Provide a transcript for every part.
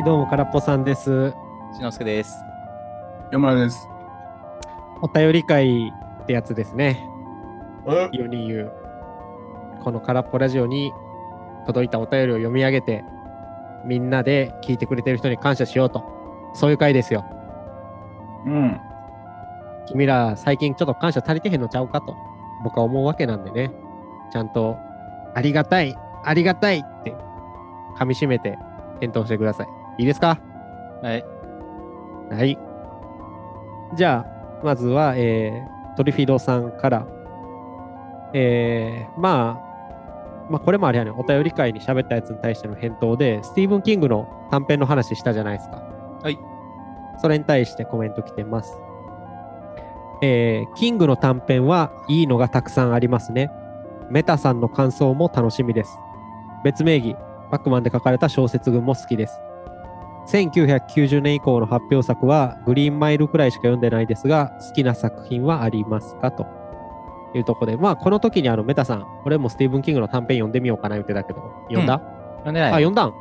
はい、どうも、からっぽさんです。しのすけです。山田です。お便り会ってやつですね。え？世に言う。このからっぽラジオに届いたお便りを読み上げて、みんなで聞いてくれてる人に感謝しようと。そういう会ですよ。うん。君ら、最近ちょっと感謝足りてへんのちゃうかと。僕は思うわけなんでね。ちゃんと、ありがたい、ありがたいって、噛み締めて返答してください。いいですか？はい。はい。じゃあ、まずは、えー、トリフィドさんから、えー、まあ、まあ、これもあれやね、お便り会に喋ったやつに対しての返答で、スティーブン・キングの短編の話したじゃないですか。はい。それに対してコメント来てます。えー、キングの短編はいいのがたくさんありますね。メタさんの感想も楽しみです。別名義、バックマンで書かれた小説群も好きです。1990年以降の発表作はグリーンマイルくらいしか読んでないですが、好きな作品はありますかというところで、まあこの時にあのメタさん、俺もスティーブン・キングの短編読んでみようかな言ってたけど、読んだ、あ、読んでない。読んだん？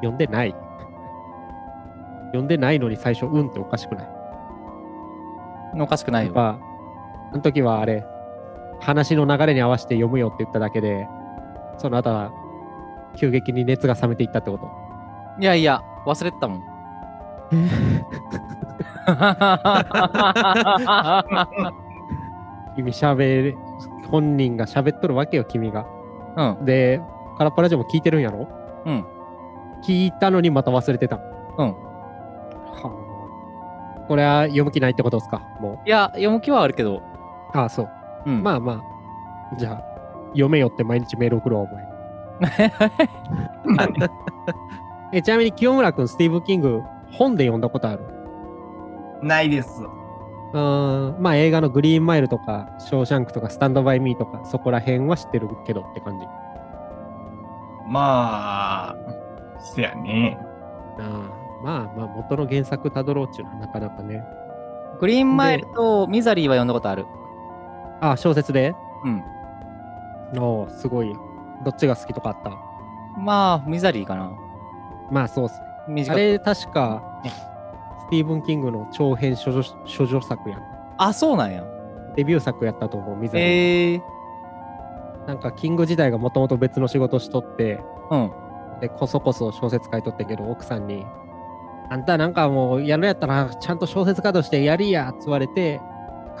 読んでない。読んでないのに最初、うんっておかしくない？おかしくないよ。やっぱ、あの時はあれ、話の流れに合わせて読むよって言っただけで、その後は急激に熱が冷めていったってこと？いやいや、忘れてたもん。君喋る、本人が喋っとるわけよ、君が。うん。で、カラッパラジオも聞いてるんやろ？うん。聞いたのにまた忘れてた。うん。はあ、これは読む気ないってことですか？もいや、読む気はあるけど。う。ああ、そう。うん。まあまあ。じゃあ、読めよって毎日メール送ろう、お前。えちなみに清村君、スティーブン・キング、本で読んだことある？ないです。うーん、まあ映画のグリーンマイルとか、ショーシャンクとか、スタンドバイミーとか、そこら辺は知ってるけどって感じ。まあ、せやね。ああまあまあ、元の原作たどろうっちゅうのはなかなかね。グリーンマイルとミザリーは読んだことある。あ、小説で？うん。おーすごい。どっちが好きとかあった？まあ、ミザリーかな。まあそうっすね。あれ、確かね、スティーブン・キングの長編処女処女作やん。あ、そうなんや。デビュー作やったと思う、水、ええー。なんか、キング時代がもともと別の仕事しとって、うん。で、こそこそ小説書いとったけど、奥さんに、あんたなんかもうやるやったら、ちゃんと小説家としてやりやっつ言われて、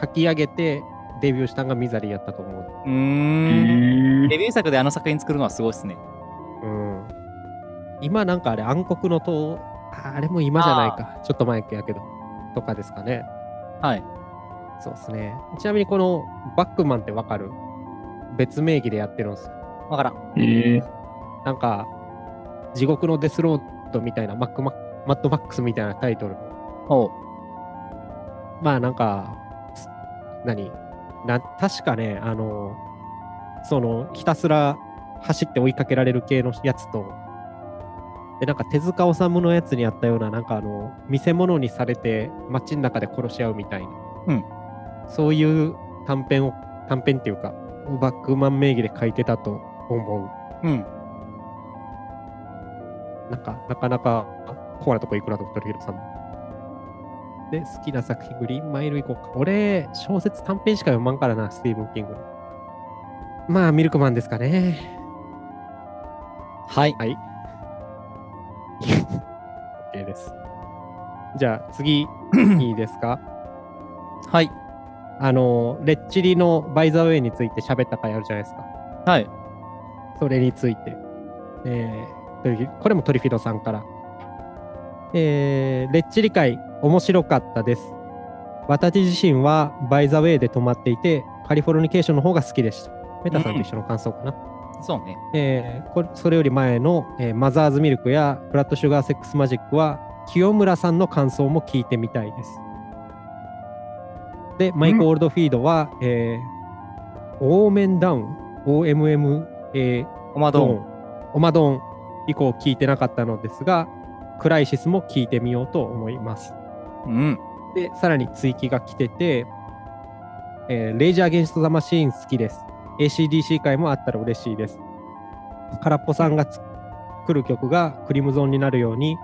書き上げて、デビューしたんがミザリーやったと思う。うーん。えデビュー作であの作品作るのはすごいっすね。うん。今なんかあれ、暗黒の塔、ああれも今じゃないか。ちょっと前やけど、とかですかね。はい。そうですね。ちなみにこのバックマンってわかる？別名義でやってるんですよ。わからん。ええなんか、地獄のデスロードみたいな、マックママッドマックスみたいなタイトル。おう。まあなんか、つ何？な確かね、あの、その、ひたすら走って追いかけられる系のやつと、で、なんか手塚治虫のやつにあったような、なんかあの、見せ物にされて街の中で殺し合うみたいな、うんそういう短編を、短編っていうか、バックマン名義で書いてたと思うん。う。なんか、なかなか、コアなとこ行くなと思ってるけどさん。で、好きな作品、グリーンマイル行こうか。俺、小説短編しか読まんからな、スティーブン・キングの。まあ、ミルクマンですかね。はい。はい。OK です。じゃあ、次、いいですか？はい。あの、レッチリのバイザーウェイについて喋った回あるじゃないですか。はい。それについて。えー、これもトリフィドさんから。えー、レッチリ会、面白かったです。私自身はバイザーウェイで泊まっていて、カリフォルニケーションの方が好きでした。メタさんと一緒の感想かな。そうね。えーこれそれより前の、えーマザーズミルクやブラッドシュガーセックスマジックは清村さんの感想も聞いてみたいです。で、マイク・オールドフィードは、えーオーメンダウン、OMM、えーオマドン。オマドン以降聞いてなかったのですが、クライシスも聞いてみようと思います。うん。で、さらに追記が来てて、えーレイジャー・アゲンスト・ザ・マシーン好きです。ACDC 会もあったら嬉しいです。空っぽさんが作る曲がクリムゾンになるように、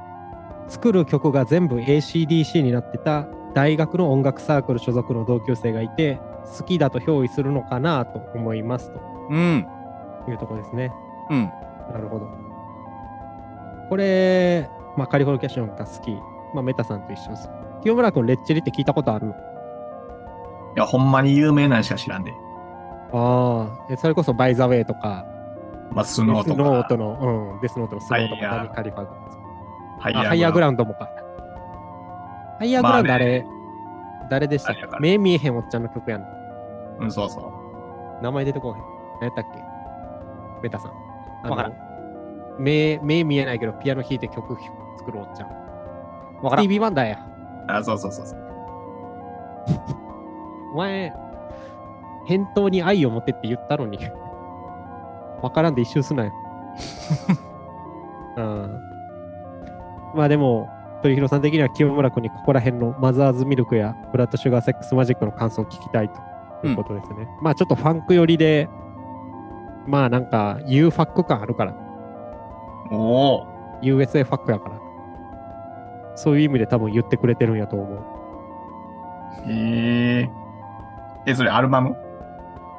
作る曲が全部 ACDC になってた大学の音楽サークル所属の同級生がいて好きだと憑依するのかなと思いますうん。というところですね。うん。なるほど。これ、まあ、カリフォルニケーションが好き、まあ、メタさんと一緒です。清村君、レッチリって聞いたことあるの？いや、ほんまに有名なのしか知らんで。ああ、えそれこそバイザウェイとか、まあ、スデスノーとか。ノートの、うん、デスノートのスノートとかハイヤーにカリファとか。ハイあハイヤーグラウンドもか。ハイヤーグラウンドまあねあれ、誰でしたっけ？目見えへんおっちゃんの曲やんの。うん、そうそう。名前出てこへん。何やったっけ？メタさん。わからん目、目見えないけど、ピアノ弾いて曲作るおっちゃん。わからん。スティービー・ワンダーや。あ、そうそうそうそう。お前、返答に愛を持てって言ったのに、わからんで一周すなよ。うん。まあでも、鳥広さん的には清村君にここら辺のマザーズミルクやブラッドシュガーセックスマジックの感想を聞きたいということですね。まあちょっとファンク寄りで、まあなんか U ファック感あるから、おお。USA ファックやから、そういう意味で多分言ってくれてるんやと思う。へえ。え、それアルバム？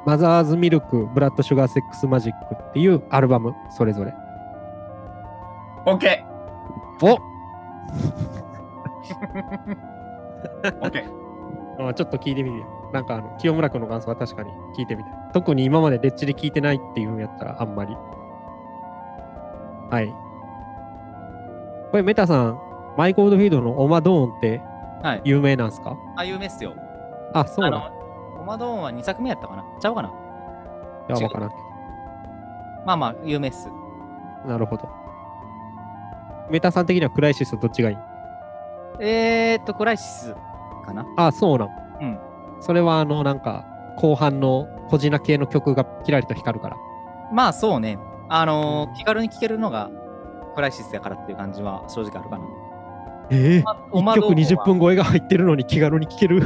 マザーズミルク、ブラッドシュガーセックスマジックっていうアルバム、それぞれ。オッケおーオッケーあちょっと聞いてみてよ。なんかあの、清村君の感想は確かに聞いてみたい。特に今までレッチリ聞いてないっていうんやったらあんまり。はい。これメタさん、マイコールドフィールドのオマドーンってはい。有名なんすか？あ、有名っすよ。あ、そうなの、オマドーンは2作目やったかな？ちゃうかな？いや、違うわからんけまあまあ、有名っす。ど。なるほど。メタさん的にはクライシスとどっちがいい？えーっと、クライシスかな？あ、そうなん。うん。それはあの、なんか、後半の小品系の曲がキラリと光るから。まあそうね。あのー気軽に聴けるのがクライシスやからっていう感じは正直あるかな。ええまあオ1曲マドーンは20分超えが入ってるのに気軽に聴ける？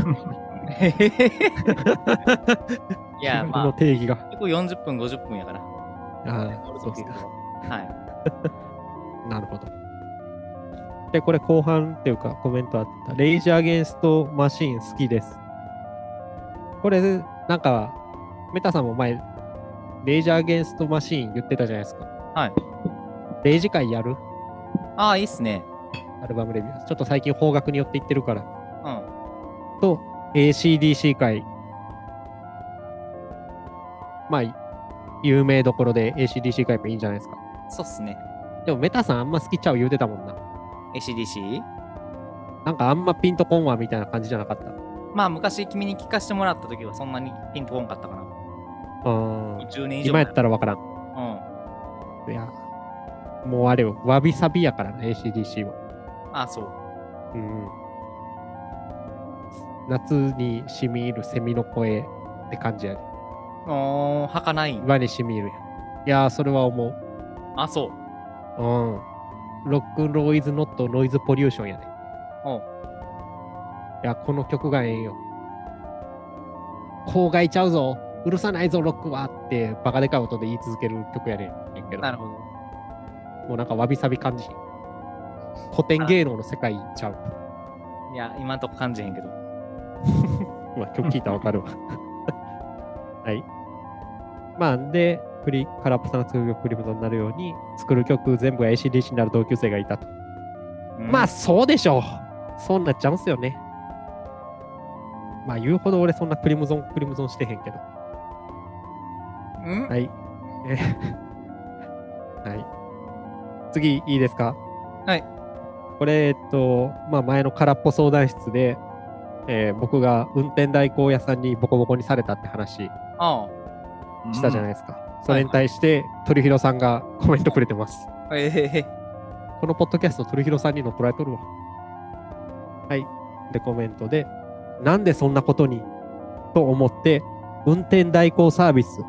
いや、まのあ、定義が。結構40分、50分やから。ああ、そうっすか。はい。なるほど。で、これ後半っていうかコメントあった。レイジー・アゲンスト・マシーン好きです。これ、なんか、メタさんも前、レイジー・アゲンスト・マシーン言ってたじゃないですか。はい。レイジ会やる？ああ、いいっすね。アルバムレビュー。ちょっと最近方角によって言ってるから。うん。と、ACDC 会。まあ、有名どころで ACDC 会もいいんじゃないですか。そうっすね。でもメタさんあんま好きちゃう言うてたもんな。ACDC? なんかあんまピンとこんわみたいな感じじゃなかった？まあ昔君に聞かせてもらった時はそんなにピンとこんかったかな。うん。10年以上今やったらわからん。うん。いや、もうあれよ、わびさびやからな、ACDC は。ああ、そう。うん。夏にしみ入るセミの声って感じやで。おー、儚いん。岩にしみ入るやん。いやー、それは思う。あ、そう。うん。ロックンローイズノットノイズポリューションやで。おういや、この曲がええんよ。郊外ちゃうぞ。うるさないぞ、ロックはって、バカでかい音で言い続ける曲やねんけど。なるほど。もうなんかわびさび感じひん。古典芸能の世界ちゃう。いや、今んとこ感じへんけど。まあ、曲聴いたらわかるわ。はい。まあ、で、クリ空っぽさんが作る曲クリムゾンになるように、作る曲全部が ACDC になる同級生がいたと。うんまあ、そうでしょう。そうなっちゃうんすよね。まあ、言うほど俺そんなクリムゾン、クリムゾンしてへんけど。うん？はい。え はい。次、いいですか？はい。これ、えっと、まあ、前の空っぽ相談室で、えー僕が運転代行屋さんにボコボコにされたって話あしたじゃないですか。それに対して、鳥広さんがコメントくれてます。あ。えへへ。このポッドキャスト、鳥広さんに乗っ取られとるわ。はい。で、コメントで、なんでそんなことに？と思って、運転代行サービス、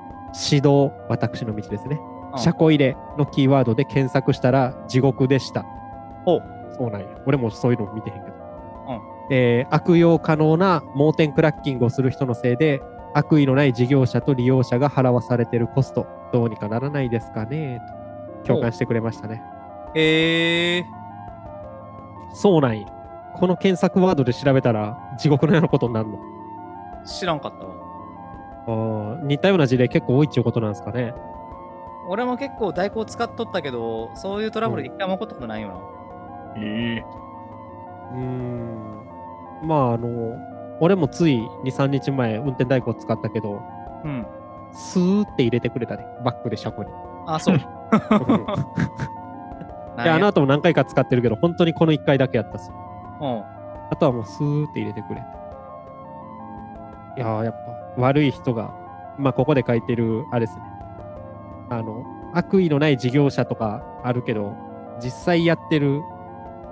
指導、私の道ですね。うん車庫入れのキーワードで検索したら地獄でした。ほう。そうなんや。俺もそういうの見てへんけど。うんえー悪用可能な盲点クラッキングをする人のせいで、悪意のない事業者と利用者が払わされてるコスト、どうにかならないですかねと共感してくれましたね。えー。そうなんや。この検索ワードで調べたら地獄のようなことになるの。知らんかったわ。あー似たような事例結構多いっていうことなんですかね。俺も結構代行使っとったけど、そういうトラブル一回も起こったことないよな。ええうーん。まああの、俺もつい2、3日前運転代行使ったけど、うん。スーって入れてくれたね。バックで車庫に。あ、そう。いや、あの後も何回か使ってるけど、本当にこの1回だけやったっす。うん。あとはもうスーって入れてくれて。いやー、やっぱ悪い人が、まあここで書いてる、あれですね。あの、悪意のない事業者とかあるけど、実際やってる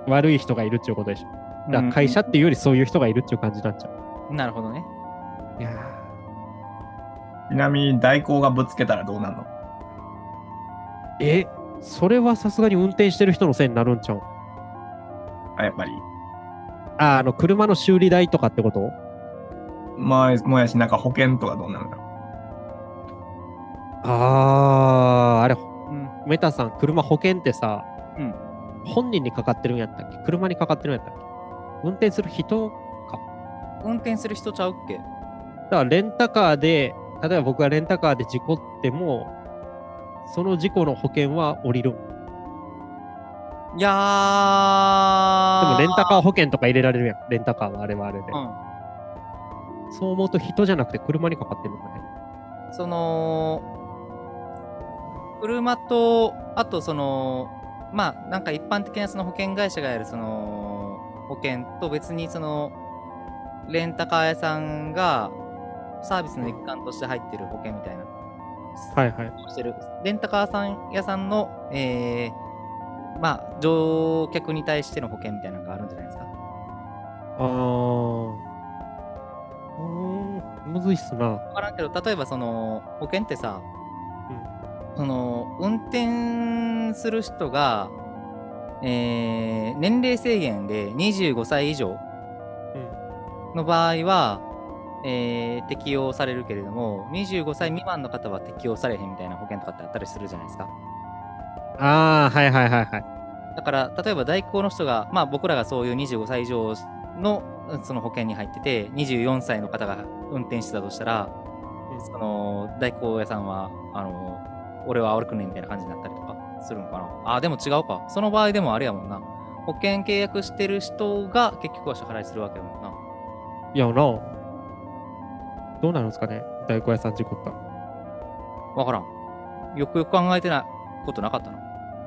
悪い人がいるっていうことでしょ。だから会社っていうよりそういう人がいるっていう感じになっちゃう。なるほどね。いやちなみに代行がぶつけたらどうなるの？ーえ、それはさすがに運転してる人のせいになるんちゃう？あ、やっぱり。あ、あの、車の修理代とかってこと？まあ、もやし、なんか保険とかどうなるの？あー、あれ、うん。メタさん、車保険ってさ、うん。本人にかかってるんやったっけ？車にかかってるんやったっけ？運転する人運転する人ちゃうっけ？だからレンタカーで、例えば僕がレンタカーで事故っても、その事故の保険は降りるいやー。もレンタカー保険とか入れられるやん。レンタカーはあれはあれで。うん。そう思うと人じゃなくて車にかかってるのかね。その、車と、あとその、まあ、なんか一般的なその保険会社がやるその保険と別にその、レンタカー屋さんがサービスの一環として入ってる保険みたいな。はいはい。してる。レンタカーさん屋さんの、えー、まあ、乗客に対しての保険みたいなのがあるんじゃないですか。あー。うーん、むずいっすな。わからんけど、例えばその保険ってさ、その運転する人が、えー年齢制限で25歳以上うん。の場合は、えー適用されるけれども、25歳未満の方は適用されへんみたいな保険とかってあったりするじゃないですか。あー、はいはいはいはい。だから、例えば代行の人が、まあ僕らがそういう25歳以上のうんその保険に入ってて、24歳の方が運転してたとしたら、その代行屋さんは、あの、俺は悪くねえみたいな感じになったりとかするのかな。あ、でも違うか。その場合でもあれやもんな。保険契約してる人が結局は支払いするわけやもんな。いやな。どうなるんですかね大工屋さん事故ったら。わからん。よくよく考えてないことなかったな。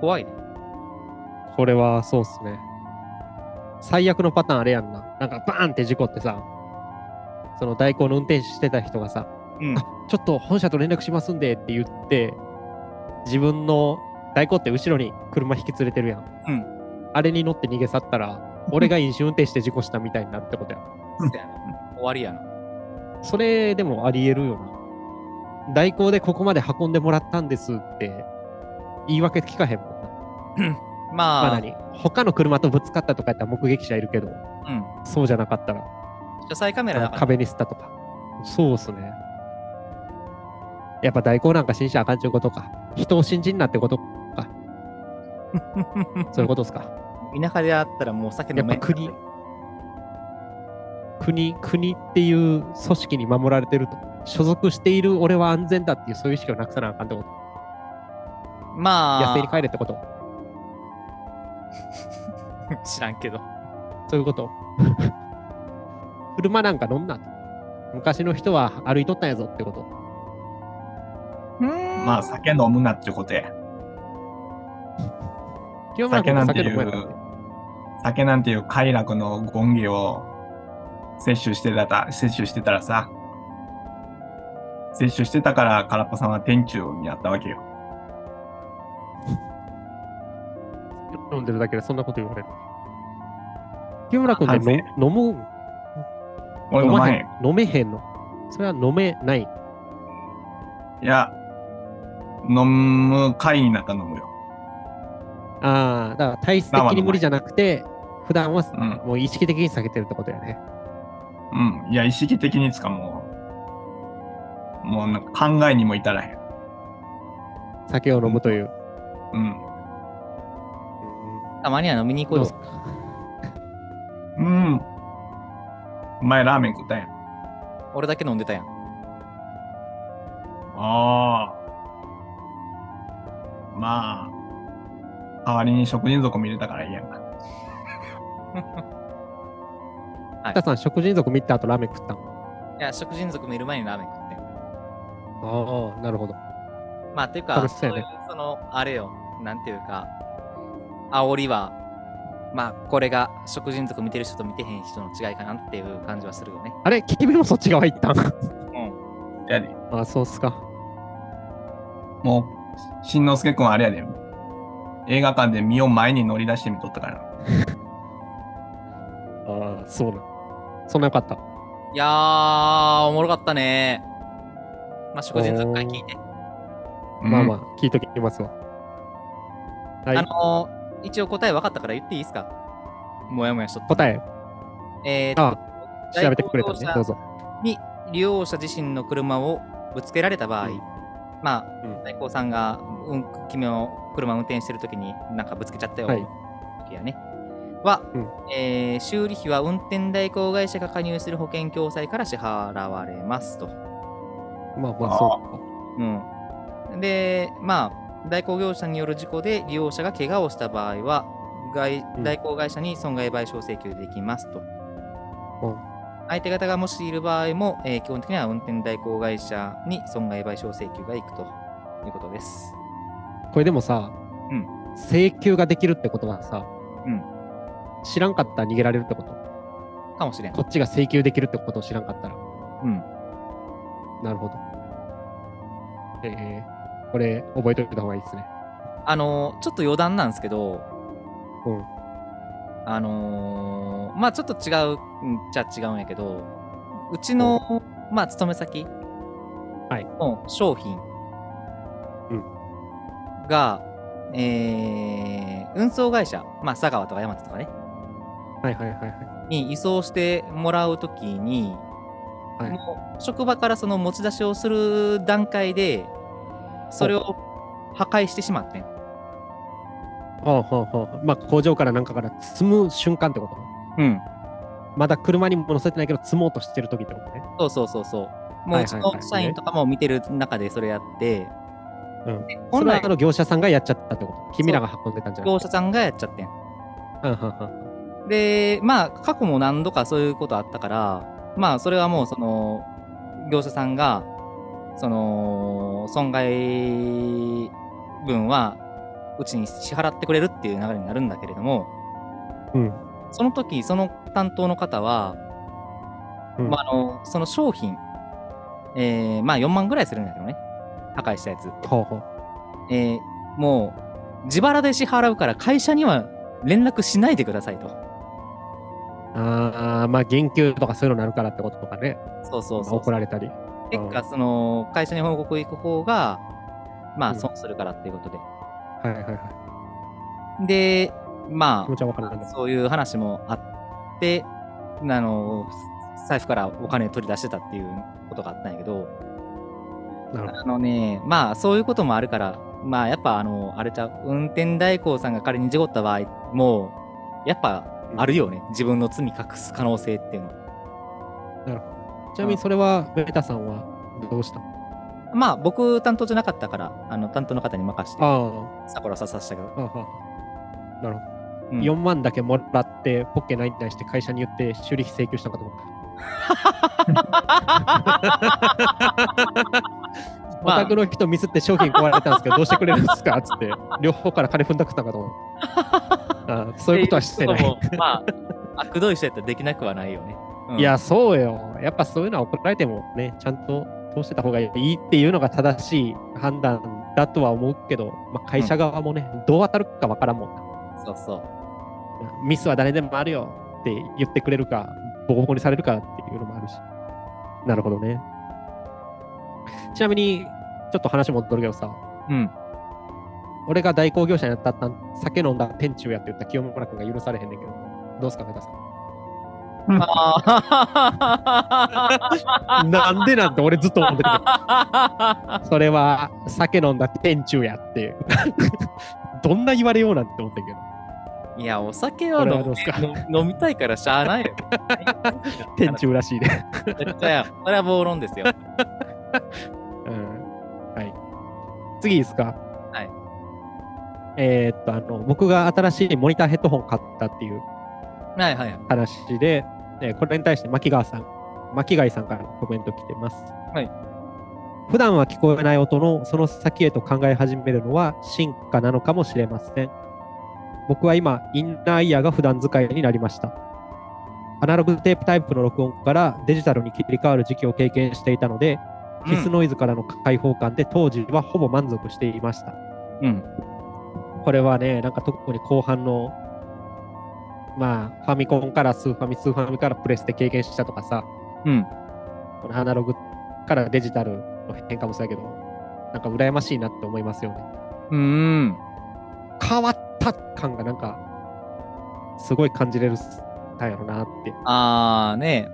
怖いね。これはそうっすね。最悪のパターンあれやんな。なんかバーンって事故ってさ、その代行の運転手してた人がさ、うん。ちょっと本社と連絡しますんでって言って、自分の代行って後ろに車引き連れてるやん。うん。あれに乗って逃げ去ったら、俺が飲酒運転して事故したみたいになるってことや。そうやな終わりやな。それでもあり得るよな。代行でここまで運んでもらったんですって言い訳聞かへんもんな。まあ、まあ何他の車とぶつかったとかやったら目撃者いるけど、うん。そうじゃなかったら、車載カメラ。壁に吸ったとか。そうっすね。やっぱ代行なんか信じちゃあかんちゅうことか。人を信じんなってことか。そういうことっすか。田舎であったらもう酒飲めやっぱ国、国、国っていう組織に守られてると。所属している俺は安全だっていうそういう意識をなくさなあかんってこと。まあ、野生に帰れってこと。知らんけど。そういうこと。車なんか乗んなと。昔の人は歩いとったんやぞってこと。まあ、酒飲むなってことや。酒酒なんていう酒なんていう快楽の権利を摂取してたら、摂取してたらさ、摂取してたから空っぽさんは店長になったわけよ。飲んでるだけでそんなこと言われる。清村君って飲む？俺飲まへん。ん飲めへんのそれは飲めない。いや、飲む会になったら飲むよ。ああ、だから体質的に無理じゃなくて、普段はうん。もう意識的に避けてるってことやね。うん。いや、意識的につかもう、もうなんか考えにも至らへん。酒を飲むという。うん。たまには飲みに行こうよどうす。か前ラーメン食ったやん。俺だけ飲んでたやん。ああ。まあ、代わりに食人族見れたからいいやんか。北さん、食人族見た後ラーメン食ったんいや、食人族見る前にラーメン食ってん。ああ、なるほど。まあ、っていうか、楽しそううその、あれよ、なんていうか、煽りは、まあ、これが食人族見てる人と見てへん人の違いかなっていう感じはするよね。あれ？君もそっち側行ったん？うん。やで。あそうっすか。もう、しんのすけくんあれやで。映画館で身を前に乗り出してみとったからな。ああ、そうな。そんなよかった。いやー、おもろかったね。まあ、食人族会聞いて。まあまああ。、聞いときますわ。はいあのー、一応答え分かったから言っていいですか？もやもやしとった。答え、えーとあ調べてくれたね。どうぞ。に利用者自身の車をぶつけられた場合、うんまあ、うん。代行さんが、うん、君の車運転してるときになんかぶつけちゃったよ、はい。時やね。は、うん。えー修理費は運転代行会社が加入する保険共済から支払われますと。まあまあ、そう。うん、で、まあ、代行業者による事故で利用者が怪我をした場合は、外うん。代行会社に損害賠償請求できますと。うん相手方がもしいる場合も、えー基本的には運転代行会社に損害賠償請求がいくということです。か。これでもさ、うん請求ができるってことはさ、うん知らんかったら逃げられるってこと？かもしれん。こっちが請求できるってことを知らんかったら。うん。なるほど。えー、これ覚えておいた方がいいですね。あのーちょっと余談なんですけど、うん。あのーまあちょっと違うんじゃ違うんやけど、うちの、まあ勤め先はい。の商品うん。が、えー運送会社、まあ佐川とか山田とかね、はいはいはいはに輸送してもらうときに、はい。もう職場からその持ち出しをする段階で、それを破壊してしまってん。い。はあはあはあ。まあ工場からなんかから積む瞬間ってこと？うん。まだ車にも乗せてないけど積もうとしてる時ってことね。そうそうそうそう。もううちはいはいはいの社員とかも見てる中でそれやって、うん。で本来それはあの業者さんがやっちゃったってこと？君らが運んでたんじゃなくて？業者さんがやっちゃってんうんうんで、まあ、過去も何度かそういうことあったから、まあ、それはもう、その、業者さんが、その、損害分は、うちに支払ってくれるっていう流れになるんだけれども、うん。その時、その担当の方は、うんまあ、あの、その商品、えー、まあ、4万ぐらいするんだけどね。破壊したやつ。ほうほう。えー、もう、自腹で支払うから会社には連絡しないでくださいと。ああ、まあ、言及とかそういうのになるからってこととかね。そうそうそう。怒られたり。結果、その、会社に報告行く方が、まあ、うん損するからっていうことで。はいはいはい。で、まあ、そういう話もあって、あの、財布からお金取り出してたっていうことがあったんやけど、なるほど。あのね、まあ、そういうこともあるから、まあ、やっぱ、あの、あれちゃう、運転代行さんが仮に事故った場合も、やっぱ、あるよね。自分の罪隠す可能性っていうのは。ちなみにそれは、ベタさんはどうしたまあ、僕担当じゃなかったから、あの、担当の方に任せて、あサコラささしたけど。なるほど。うん4万だけもらって、ポッケないに対して会社に言って修理費請求したのかと思った。おまあ宅の人ミスって商品壊れたんですけど、どうしてくれるんですかつって、両方から金踏んだくったんかと思った。ああそういうことはしてない。まあ、悪どい人やったらできなくはないよね。うんいや、そうよ。やっぱそういうのは怒られてもね、ちゃんと通してた方がいいっていうのが正しい判断だとは思うけど、まあ、会社側もね、どう当たるかわからんもんな。そうそう。ミスは誰でもあるよって言ってくれるか、ボコボコにされるかっていうのもあるし。なるほどね。ちなみに、ちょっと話戻るけどさ、うん。俺が代行業者になったったん酒飲んだ店長やって言った清村君が許されへんねんけど、どうすか、メタさん。あ なんでなんて俺ずっと思ってるけど。あそれは酒飲んだ店長やって。どんな言われようなんて思ってんけど。いや、お酒は飲どうですか？飲飲みたいからしゃあないよ。天中らしいで。絶対や。それは暴論ですよ。うん。はい。次いいですか？はい。えーっと、あの、僕が新しいモニターヘッドホン買ったっていうはいはいはい。えーこれに対して牧川さん、牧貝さんからのコメント来てます。はい。普段は聞こえない音のその先へと考え始めるのは進化なのかもしれません。僕は今、インナーイヤーが普段使いになりました。アナログテープタイプの録音からデジタルに切り替わる時期を経験していたので、ヒスノイズからの開放感で当時はほぼ満足していました。うん。これはね、なんか特に後半の、まあ、ファミコンからスーファミ、スーファミからプレステ経験したとかさ、うん。このアナログからデジタルの変化もそうやけど、なんか羨ましいなって思いますよね。うーん。変わった感がなんか、すごい感じれるたんやろなって。あーね。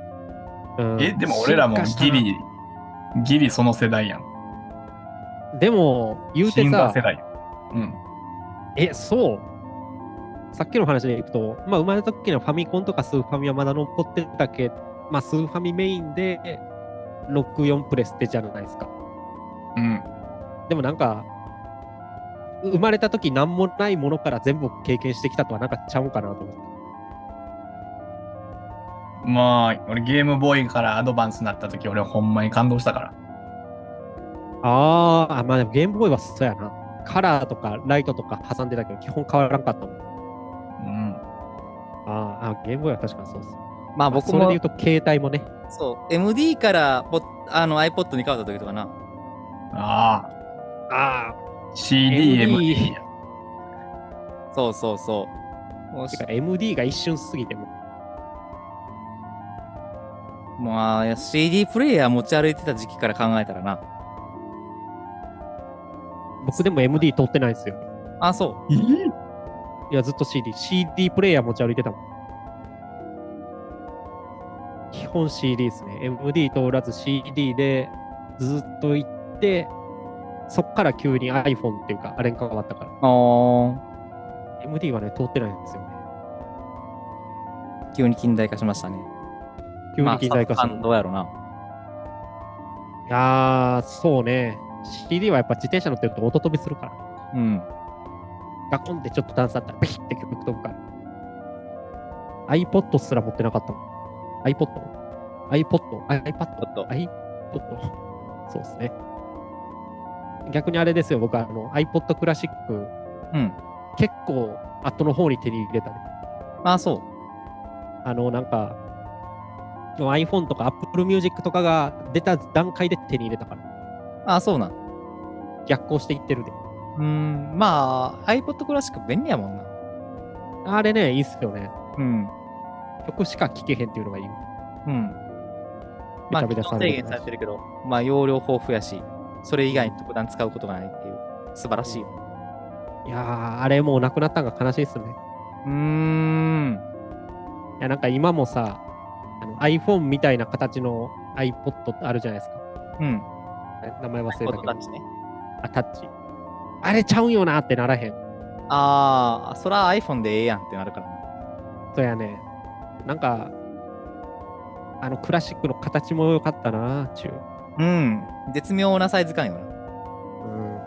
うんえ、でも俺らもギリ、ギリその世代やん。でも、言うてさ世、代よ。うん。え、そう？さっきの話でいくと、まあ、生まれた時のファミコンとかスーファミはまだ残ってたけまあ、スーファミメインで64プレステじゃないですか。うん。でもなんか、生まれた時何もないものから全部経験してきたとはなんかちゃうんかなと思って。まあ、俺ゲームボーイからアドバンスになった時、俺ほんまに感動したから。あーあ、まあでもゲームボーイはそうやな。カラーとかライトとか挟んでたけど、基本変わらんかったもん。あーあ、ゲームボーイは確かにそうです。まあ僕もそれで言う、と携帯もね。そう、MD からポあの iPod に変わった時とかな。ああ、あ CD、MD。そうそうそう。もうあ。てか MD が一瞬過ぎても。まあ、CD プレイヤー持ち歩いてた時期から考えたらな。僕でも MD 通ってないんですよ。あ、そえいや、ずっと CD。CD プレイヤー持ち歩いてたもん。基本 CD ですね。MD 通らず CD でずっと行って、そっから急に iPhone っていうか、あれに変わったから。う。あ MD はね、通ってないんですよね。ー急に近代化しましたね。急に近代化する。まあ、どうやろうな。いやー、そうね。CD はやっぱ自転車乗ってると音飛びするから。うん。ガコンってちょっと段差あったら、ピッて曲飛ぶから。iPod すら持ってなかったもん。iPod?iPod? iPad? ちょっと。iPod? そうですね。逆にあれですよ、僕はあの iPod クラシック、うん。結構後の方に手に入れたね。あ、そう。あの、なんか、iPhone とか Apple Music とかが出た段階で手に入れたから。あ、そうなん。逆行していってるで。うーん。まあ、iPod クラシック便利やもんな。あれね、いいっすよね。うん。曲しか聴けへんっていうのがいい。うん。まあ、制限されてるけど、まあ、容量豊富やし、それ以外に特段使うことがないっていう、素晴らしいよ。いやー、あれもうなくなったんが悲しいっすね。うーん。いや、なんか今もさ、iPhone みたいな形の iPod ってあるじゃないですか。うん。え名前忘れたけどね。あ、タッチ。あれちゃうんよなってならへん。ああ、そら iPhone でええやんってなるからな。そうやね。なんか、あのクラシックの形も良かったな、ちゅう。うん。絶妙なサイズ感よな。うん。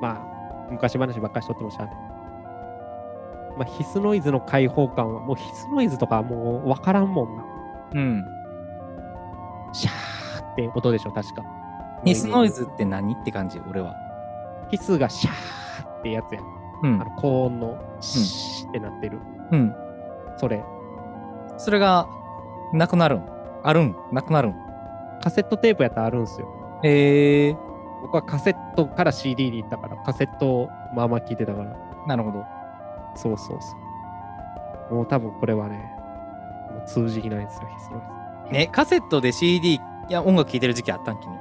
まあ、昔話ばっかりしとってもしゃあない。まあ、ヒスノイズの開放感は、もうヒスノイズとかはもう分からんもんな。うん。シャーって音でしょ、確か。ヒスノイズって何って感じ、俺は。ヒスがシャーってやつやん。うんあの。高音のシーってなってる。うん。それ。それが、なくなるん？あるん？なくなるん？カセットテープやったらあるんすよ。へえ僕はカセットから CD に行ったから、カセットをまあまあ聞いてたから。なるほど。そうそうそう。もう多分これはね、もう通じないんですよ、ヒスノイズ。ね、カセットで CD、いや、音楽聴いてる時期あったん？君。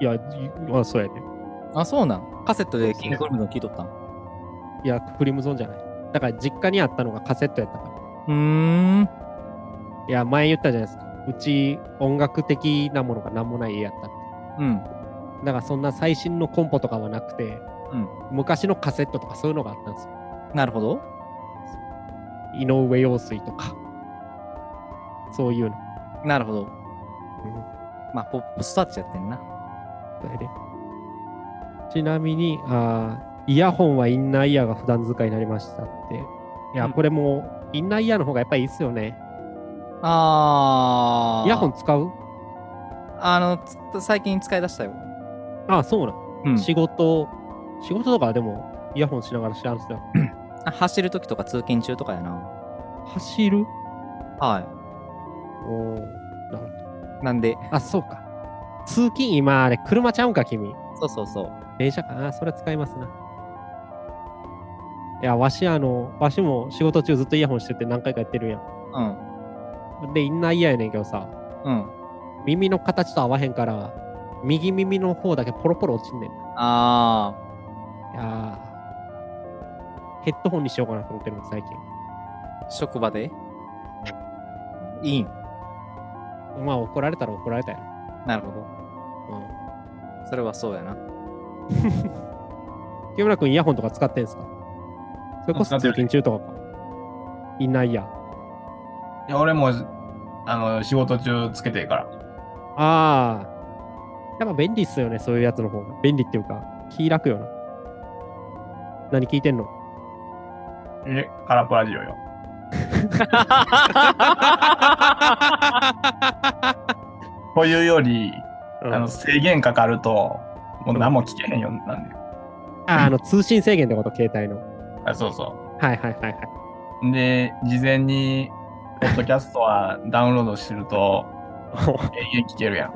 いや、いまあそうやね。あ、そうなん。カセットでキングコルムの聴いとったん？いや、クリムゾンじゃない。だから実家にあったのがカセットやったから。うーん。いや、前言ったじゃないですか。うち音楽的なものが何もない家やったって。うん。だからそんな最新のコンポとかはなくて、うん。昔のカセットとかそういうのがあったんですよ。なるほど。井上陽水とか、そういうの。なるほど。うんまあ、ポップスタッチやってんな。それでちなみにあー、イヤホンはインナーイヤーが普段使いになりましたって。いや、うんこれもインナーイヤーの方がやっぱりいいっすよね。あー。イヤホン使う？あの、つ最近使い出したよ。ああ、そうなん。うん仕事、仕事とかでもイヤホンしながら知らんすよ。あ走るときとか通勤中とかやな。走る？はおーなるほど。い。なんで、あ、そうか。通勤今、あれ、車ちゃうんか、君。そうそうそう。電車かな？それは使いますな。いや、わし、あの、わしも仕事中ずっとイヤホンしてて何回かやってるやうん。ん。で、インナーイヤーやねんけどさ、うん。耳の形と合わへんから、右耳の方だけポロポロ落ちんねん。いあやーヘッドホンにしようかなと思ってるの、最近。ー。職場で？いいん？まあ、怒られたら怒られたよ。なるほど。うん。それはそうやな。清村君、イヤホンとか使ってんすか？それこそ通勤中とかか。インナーイヤー。いや、俺も、あの、仕事中つけてるから。ああ。やっぱ便利っすよね、そういうやつの方が。便利っていうか、気楽よな。何聞いてんの？え、カラプラジオよ。というより、うんあの、制限かかると、もう何も聞けへんようになんだよ。ああの、通信制限ってこと、携帯の。あそうそはいはいはいはい。う。で、事前に、ポッドキャストは ダウンロードしてると、永遠聞けるやん。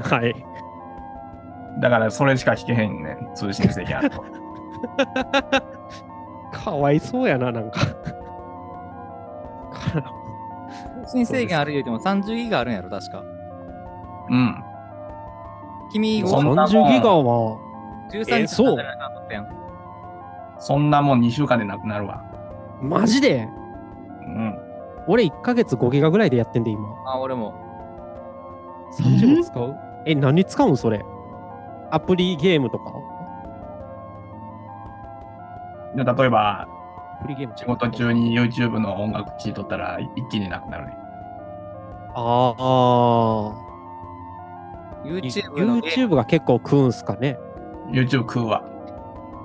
はい。だから、それしか聞けへんねん。通信制限あると。かわいそうやな、なんか。通信制限ある言うても30ギガあるんやろ、確か。うん。君、そんなもん30ギガは、13時えそう間なかったやん。そんなもん2週間でなくなるわ。マジで？うん。俺1ヶ月5ギガぐらいでやってんで、今。あ、俺も。30も使う？え、何使うんそれ？アプリゲームとか？で例えば、アプリゲーム仕事中に YouTube の音楽聴いとったら一気になくなるね。ああ。YouTube のゲーが結構食うんすかね YouTube 食うわ。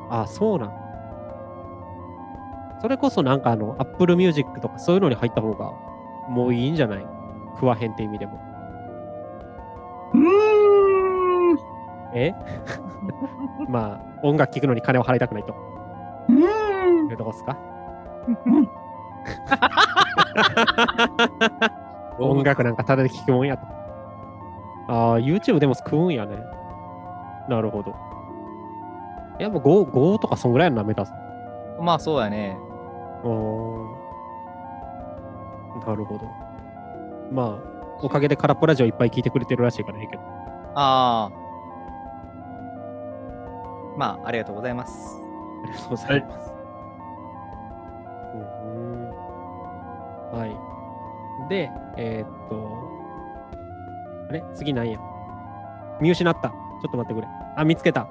あ、そうなん。それこそなんかあの、Apple Music とかそういうのに入った方がもういいんじゃない？食わへんって意味でも。うーん。え？まあ、音楽聴くのに金を払いたくないと。うーんいうとこっすか？う ん音楽なんかただで聴くもんやと。ああ、YouTube でも食うんやね。なるほど。いや、もう 5, 5とかそんぐらいやんな、メタさん。まあそうやね。うーんなるほど。まあ、おかげで空っぽラジオいっぱい聞いてくれてるらしいからいいけど。ああ。まあ、ありがとうございます。ありがとうございます。うーんはい。で、えーっと、あれ？次なんや見失った。ちょっと待ってくれ。あ、見つけた。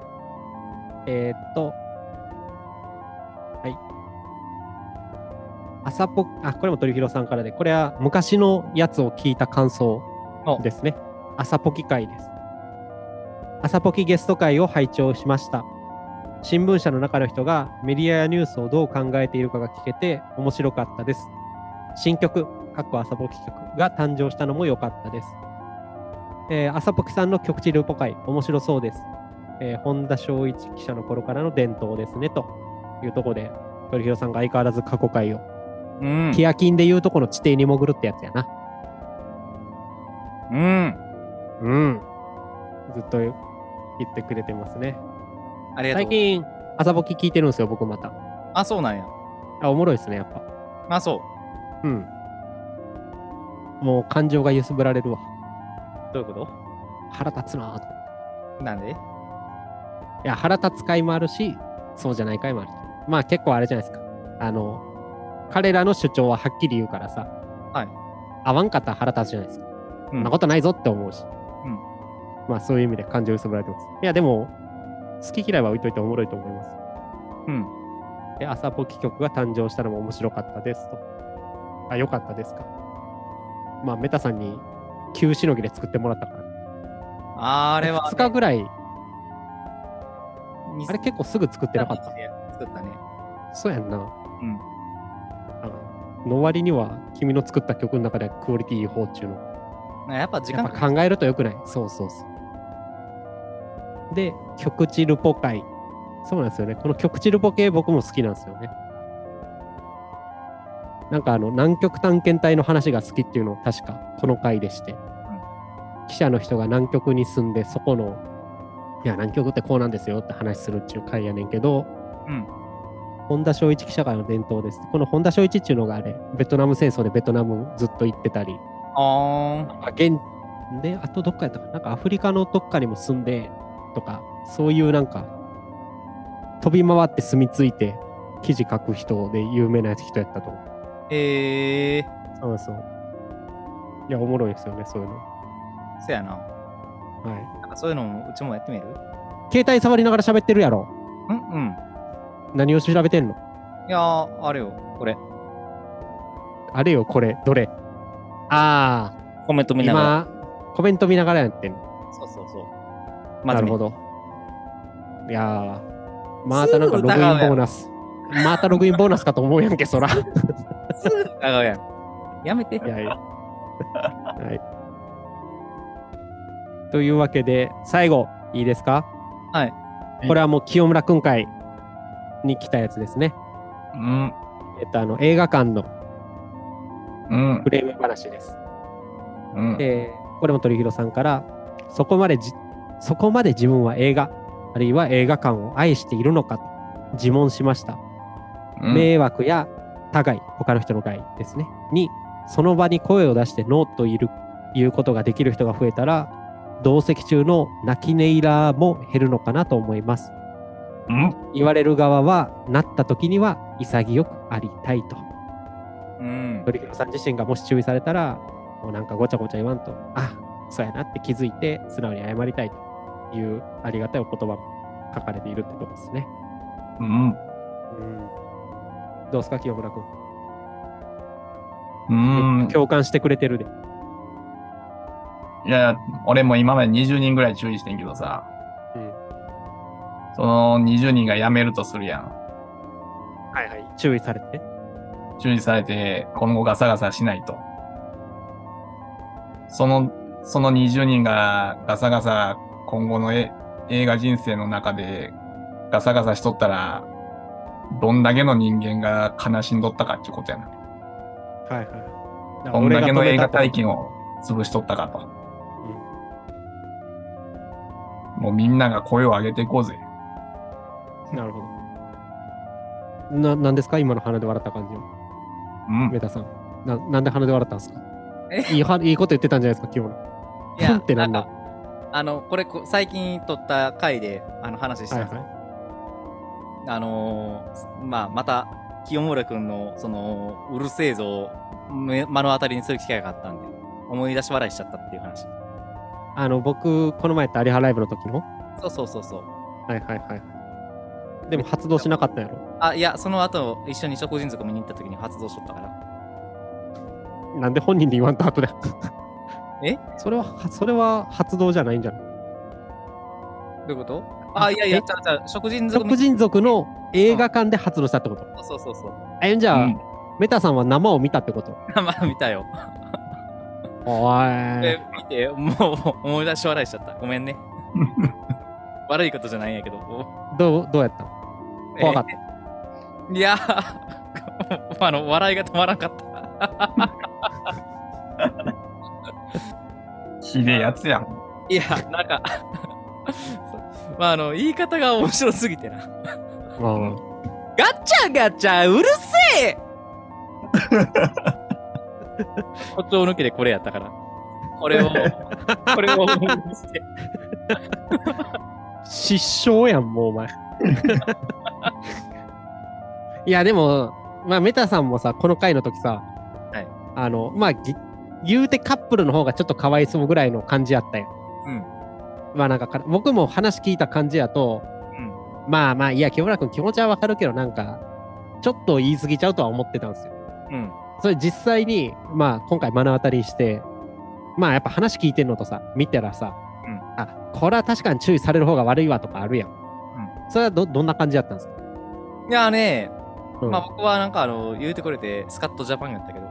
えーっと、はい。朝ぽ、あ、これも鳥広さんからで、これは昔のやつを聞いた感想おですね。朝ポキ会です。朝ポキゲスト会を拝聴しました。新聞社の中の人がメディアやニュースをどう考えているかが聞けて面白かったです。新曲、かっこ朝ポキ曲が誕生したのも良かったです。えー朝ポキさんの局地ルポ会、面白そうです。えー本田正一記者の頃からの伝統ですね、というところで、鳥広さんが相変わらず過去回を、うん。ティアキンでいうとこの地底に潜るってやつやな。うん。うん。ずっと言ってくれてますね。ありがとう最。近、朝ポキ聞いてるんですよ、僕また。あ、そうなんや。あ、おもろいですね、やっぱ。あ、そうん。もう感情が揺すぶられるわ。う。どういうこ腹立つなぁと。となんで？いや、腹立つ回もあるし、そうじゃない回もある。まあ結構あれじゃないですか。あの、彼らの主張ははっきり言うからさ。はい。合わんかったら腹立つじゃないですか。うそんなことないぞって思うし。うんまあそういう意味で感情揺すぶられてます。いや、でも、好き嫌いは置いといておもろいと思います。うん。いで朝ポキ曲が誕生したのも面白かったですと。あ、よかったですか。まあ、メタさんに急しのぎで作ってもらったから。あれは、2日ぐらい、にあれ結構すぐ作ってなかった。作ったね。そうやんな。うん。あの割には君の作った曲の中ではクオリティいい方っちゅうの。やっぱ時間やっぱ考えるとよくない。そうそうそう。で、曲チルポ会。そうなんですよね。この曲チルポ系僕も好きなんですよね。なんかあの南極探検隊の話が好きっていうのを確かこの回でして、記者の人が南極に住んでそこのいや南極ってこうなんですよって話するっていう回やねんけど、うん。本田正一記者会の伝統です。この本田正一っていうのがあれ、ベトナム戦争でベトナムずっと行ってたり、あ現で、あとどっかやったかななんかアフリカのどっかにも住んでとか、そういうなんか、飛び回って住み着いて記事書く人で有名な人やったと思う。えー。そうそう。いや、おもろいですよね、そういうの。そやな。はなんかそういうのもうちもやってみる？い。携帯触りながら喋ってるやろ。うんうん。何を調べてんの？いやー、あれよ、これ。あれよ、これ、どれ？あコメントあ、見ながら。今、コメント見ながらやってんの。そうそうそう。なるほど。ど。いやー、またなんかログインボーナス。またログインボーナスかと思うやんけ、そら。いすぐ疑うやん。やめて。やいや。はい。というわけで、最後、いいですか？はい。これはもう清村くん会に来たやつですね。うん。えっと、あの、映画館のうんフ。レーム話です。うん。で、これも鳥広さんから、そこまでじ、そこまで自分は映画、あるいは映画館を愛しているのかと自問しました。うん迷惑や他害、他の人の害ですね。に、その場に声を出してノーと言う言うことができる人が増えたら、同席中の泣きネイラーも減るのかなと思います。うん？言われる側は、なった時には潔くありたいと。うん。鳥広さん自身がもし注意されたら、もうなんかごちゃごちゃ言わんと、あ、そうやなって気づいて、素直に謝りたいというありがたいお言葉も書かれているってことですね。うん。うん。どうですか、清村君？うん。共感してくれてるで。いや俺も今まで20人ぐらい注意してんけどさ、うん。その20人が辞めるとするやん。はいはい。注意されて？注意されて、今後ガサガサしないと。その、その20人がガサガサ今後のえ映画人生の中でガサガサしとったら、どんだけの人間が悲しんどったかってことやな。はいはい。どんだけの映画体験。験を潰しとったかと。もうみんなが声を上げていこうぜ。なるほど。な、なんですか？今の鼻で笑った感じは。うん。メタさん。な、なんで鼻で笑ったんですか？え？いいはいいこと言ってたんじゃないですか？今日の。いや、ってななんんのか、あの、これこ、最近撮った回で、あの、話したんですよはいはあのーまあ、また、清村君の、その、うるせえぞを目目の当たりにする機会があったんで、思い出し笑いしちゃったっていう話。い。あの、僕、この前やったライブの時の？そうそうそうそう。はいはいはい。でも発動しなかったんやろ？あ、いや、その後、一緒に食人族見に行った時に発動しとったから。なんで本人で言わんと後で？え？それは、それは発動じゃないんじゃない？どういうこと？あ、いやいや、え？ちゃうちゃう、食人族食人族の映画館で発動したってこと？そうそうそうそう。え、じゃあ、うんメタさんは生を見たってこと？まあ、見たよ。おいえ、見て、もう思い出し笑いしちゃった。ごめんね。悪いことじゃないんやけど。どう、どうやった？怖かった？た。いやー あの、笑いが止まらなかった。ひでえやつやん。いや、なんかまあ、あの、言い方が面白すぎてな。うんガチャガチャうるせえ 誇張抜きでこれやったから。これを、これをして。失笑やん、もうお前。いや、でも、まあ、メタさんもさ、この回の時さ、はいあの、まあ、ぎ言うてカップルの方がちょっとかわいそうぐらいの感じやったよ。うん。まあなんかか、僕も話聞いた感じやと、うん。まあまあ、いや、木村君気持ちはわかるけど、なんか、ちょっと言い過ぎちゃうとは思ってたんですよ。うん。それ実際に、まあ今回目の当たりして、まあやっぱ話聞いてんのとさ、見たらさ、うんあ、これは確かに注意される方が悪いわとかあるやん。それはど、どんな感じだったんですか、いやね、うんまあ僕はなんかあの、言うてくれて、スカットジャパンやったけど、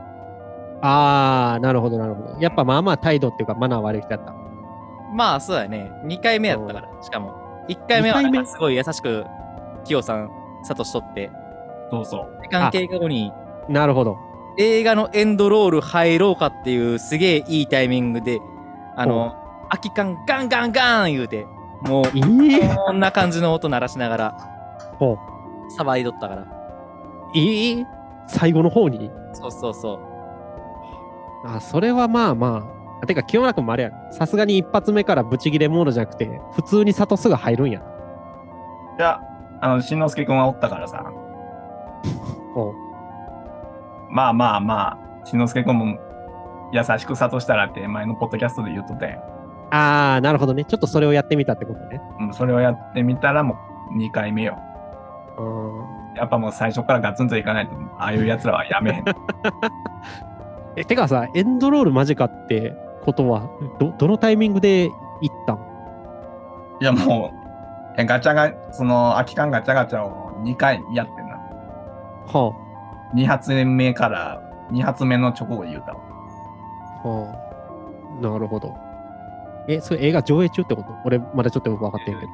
あー、なるほどなるほど。やっぱまあまあ態度っていうかマナー悪い人だった。まあそうやね、2回目やったから、しかも。1回目はすごい優しく、キヨさん、サトシとって、そうそう。時間経過後に、なるほど。映画のエンドロール入ろうかっていうすげえいいタイミングで、あの、空き缶ガンガンガン言うて、もう、いいこんな感じの音鳴らしながら、ほ騒いどったから。う。いい最後の方に？そうそうそう。あ、それはまあまあ。てか、清村君もあれやん。さすがに一発目からブチギレモードじゃなくて、普通にサトスが入るんや。いや、あの、しんのすけくんはおったからさ。ほうまあまあまあ、しんのすけくんも優しく諭したらって前のポッドキャストで言っとったやん。あー、なるほどね。ちょっとそれをやってみたってことね。うん、それをやってみたらもう2回目よ。うん。やっぱもう最初からガツンといかないと、ああいう奴らはやめへん。え、てかさ、エンドロール間近ってことは、ど、どのタイミングで行ったん？いやもう、えガチャが、その空き缶ガチャガチャを2回やってんな。は2発目から、2発目の直後で言うたはあ。なるほど。え、それ映画上映中ってこと？俺まだちょっとよく分かってんけど。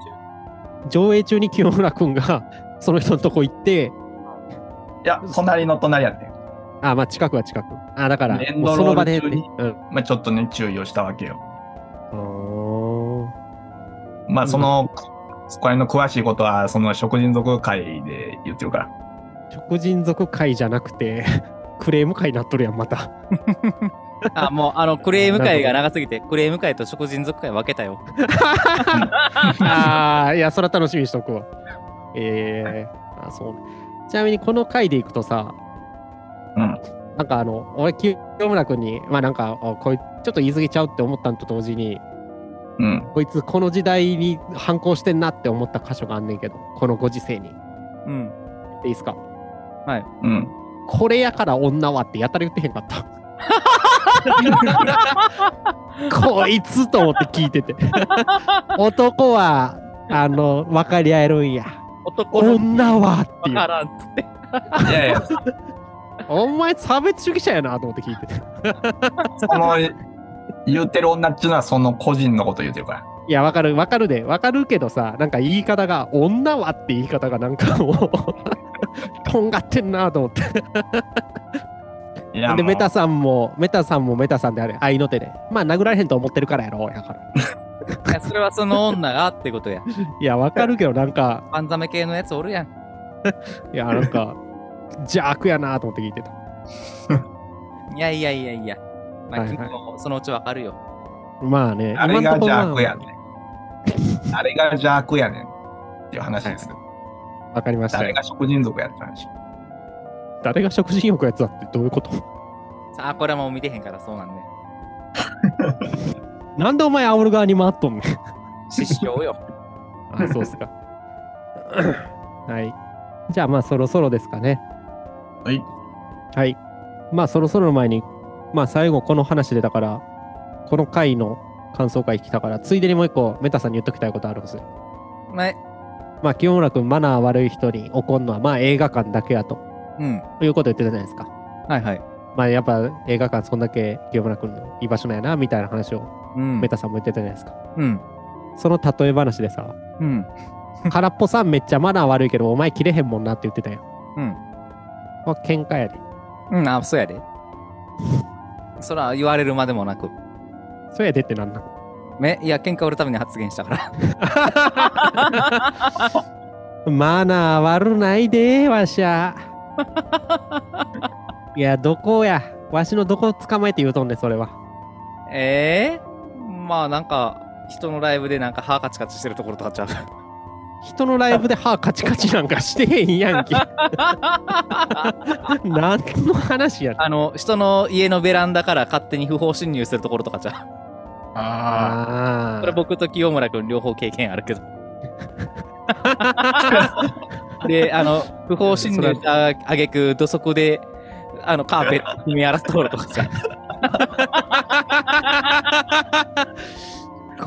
上映中に清村君がその人のとこ行って、いや、隣の隣やってん。あ、まあ近くは近く。あ、だから、エンドロールもうその場で、ね。中に？うん。まあちょっとね、注意をしたわけよ。まあその、そこら辺の詳しいことは、その食人族会で言ってるから。食人族会じゃなくて、クレーム会になっとるやん、また。あ、もう、あの、クレーム会が長すぎて、クレーム会と食人族会分けたよ。ああ、いや、それは楽しみにしとくわ。えー、あ、そうね。ちなみにこの回でいくとさ、うん。なんかあの、俺、清村君に、まあなんか、あこいちょっと言い過ぎちゃうって思ったのと同時に、うん。こいつこの時代に反抗してんなって思った箇所があんねんけど、このご時世に。うん。いいですか？はい。うん。これやから女はってやたら言ってへんかった。こいつと思って聞いてて。男は、あの、分かり合えるんや。男の女はっていう。分からんっつって。いやいや、お前差別主義者やなと思って聞いてて。その、言ってる女っていうのはその個人のこと言ってるから。いや、わかる、わかるで、わかるけどさ、なんか言い方が、女はって言い方がなんかもう、とんがってんなと思って。いや、で、メタさんも、メタさんもメタさんであれ、愛の手で。まあ、殴られへんと思ってるからやろ、やから。いや、それはその女がってことや。いや、わかるけど、なんか、パンザメ系のやつおるやん。いや、なんか、邪悪やなと思って聞いてた。いやいやいやいや。まあ、はいはい君もそのうちわかるよ。まあね、あれが今んとこ邪悪やはねん。あれが邪悪やねん。っていう話ですよ。わかりましたよ。誰が食人族やったんでしょ誰が食人欲やつだってどういうこと？さあ、これはもう見てへんからそうなんで。なんでお前煽る側に回っとんねん？失笑よ。あ、そうっすか。はい。じゃあまあそろそろですかね。はい。はい。まあそろそろの前に、まあ最後この話でだから、この回の感想会聞きたから、ついでにもう一個メタさんに言っときたいことあるんですよ。ね。まあ清村君マナー悪い人に怒るのはまあ映画館だけやとうん。いうこと言ってたじゃないですか。はいはい。まあやっぱ映画館そんだけ清村君の居場所なんやなみたいな話をうんメ。タさんも言ってたじゃないですか。うん。その例え話でさ、うん。空っぽさんめっちゃマナー悪いけどお前切れへんもんなって言ってたよ。うん。これ喧嘩やで。うん、あ、そうやで。そら言われるまでもなく。そうやでってなんなんめいや、喧嘩売るために発言したから。マナー悪ないでわしゃ。いや、どこや？わしのどこ捕まえて言うとんねん、それは。ええまあなんか、人のライブでなんか歯カチカチしてるところとかちゃう。人のライブで歯カチカチなんかしてへんやんけ。何の話やねん。あの、人の家のベランダから勝手に不法侵入するところとかちゃう。ああこれ僕と清村君両方経験あるけど。で、あの、不法侵入したあげく土足で、あの、カーペット踏み荒らすところとかじゃん。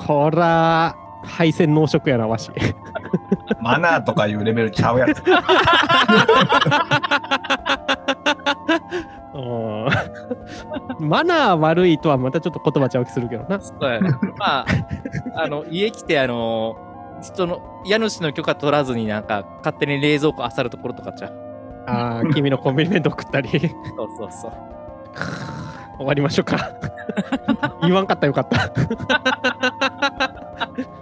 こら、配線濃色やな、わし。マナーとかいうレベルちゃうやつ。うん マナー悪いとはまたちょっと言葉ちゃう気するけどな。そうやね。まあ、あの、家来て、あの、人の、家主の許可取らずになんか、勝手に冷蔵庫漁るところとかじゃん。ああ、君のコンビニ弁当食ったり。そうそうそう。終わりましょうか。言わんかったらよかった。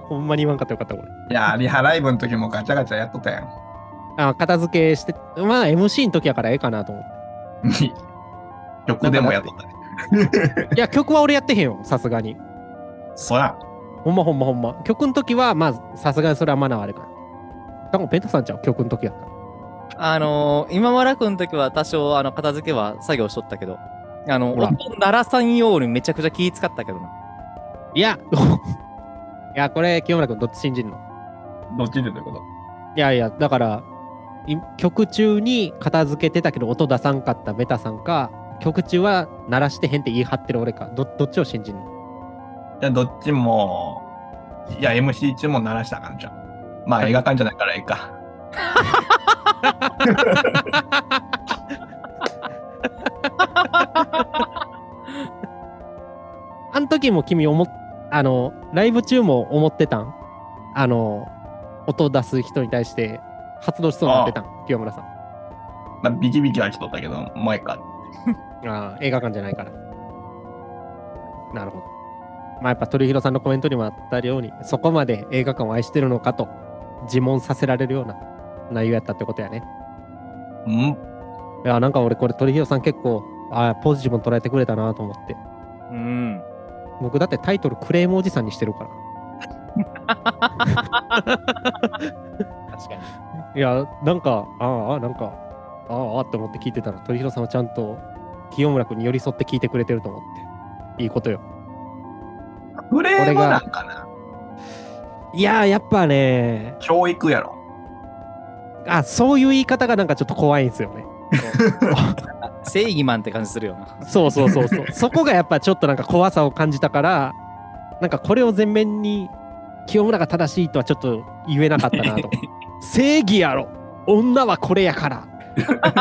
ほんまに言わんかったらよかった、これ。いや、リハライブの時もガチャガチャやっとったやん。あ片付けして、まあ MC の時やからええかなと思って。曲でもやっとったね。いや、曲は俺やってへんよ、さすがに。そら、ほんまほんまほんま。曲の時は、まあ、さすがにそれはマナーあれかな。多分ペンタさんちゃう、曲の時やったら。あのー、今村君の時は多少、あの、片付けは作業しとったけど、あの、ほら。音鳴らさんようにめちゃくちゃ気使ったけどな。いや、いや、これ、清村君どっち信じんの？どっちでということ？いやいや、だから、い曲中に片付けてたけど音出さんかったベタさんか、曲中は鳴らしてへんって言い張ってる俺か、どどっちを信じんの？いや、どっちも、いや、MC 中も鳴らしたらあかんじゃん。まあ、映画館じゃないからええか。あの時も君思っ、あの、ライブ中も思ってたん？あの、音出す人に対して発動しそうになってたん？清村さん。まあ、ビキビキは来とったけど、もうええか。ああ、映画館じゃないから。なるほど。まあやっぱ鳥広さんのコメントにもあったように、そこまで映画館を愛してるのかと自問させられるような内容やったってことやね。うんいや、なんか俺これ鳥広さん結構、ああ、ポジティブに捉えてくれたなと思って。うん。僕だってタイトルクレームおじさんにしてるから。確かに。いや、なんか、ああ、なんか、ああ、ああって思って聞いてたら、鳥広さんはちゃんと清村君に寄り添って聞いてくれてると思って。いいことよ。フレームなんかな？いやー、やっぱね、教育やろ。あ、そういう言い方がなんかちょっと怖いんですよね。正義マンって感じするよな。そうそうそうそう。そこがやっぱちょっとなんか怖さを感じたから、なんかこれを前面に清村が正しいとはちょっと言えなかったなと。正義やろ女はこれやから。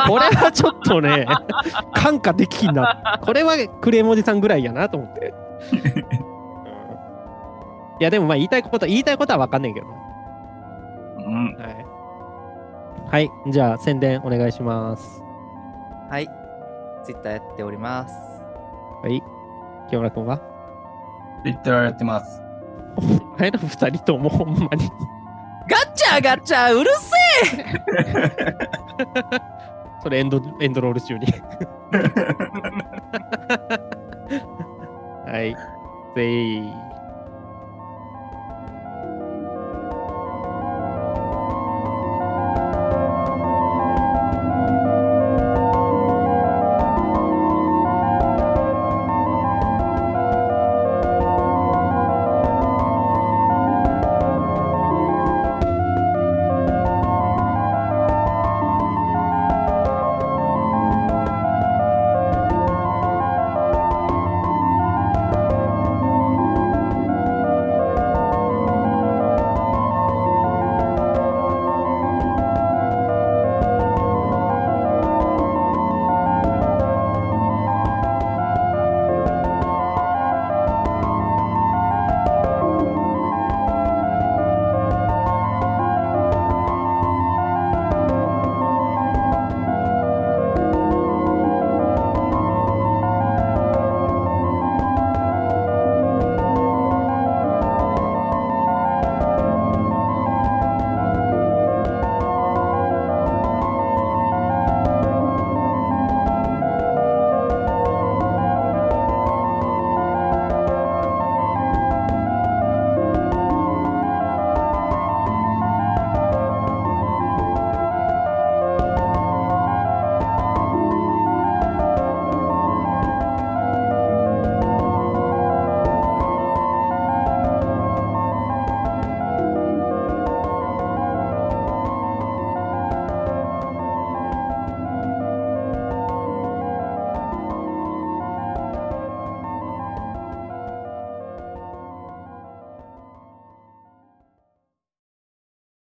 これはちょっとね、感化できんな。これはクレームおじさんぐらいやなと思って。うんいやでもまあ言いたいこと、言いたいことは分かんないけどな。うん。はい。はい。じゃあ宣伝お願いします。はい。ツイッターやっております。はい。清村君は？ツイッターやってます。お前ら二人ともほんまに。ガチャガチャうるせ それエンドエンドロール中に。はい。せい。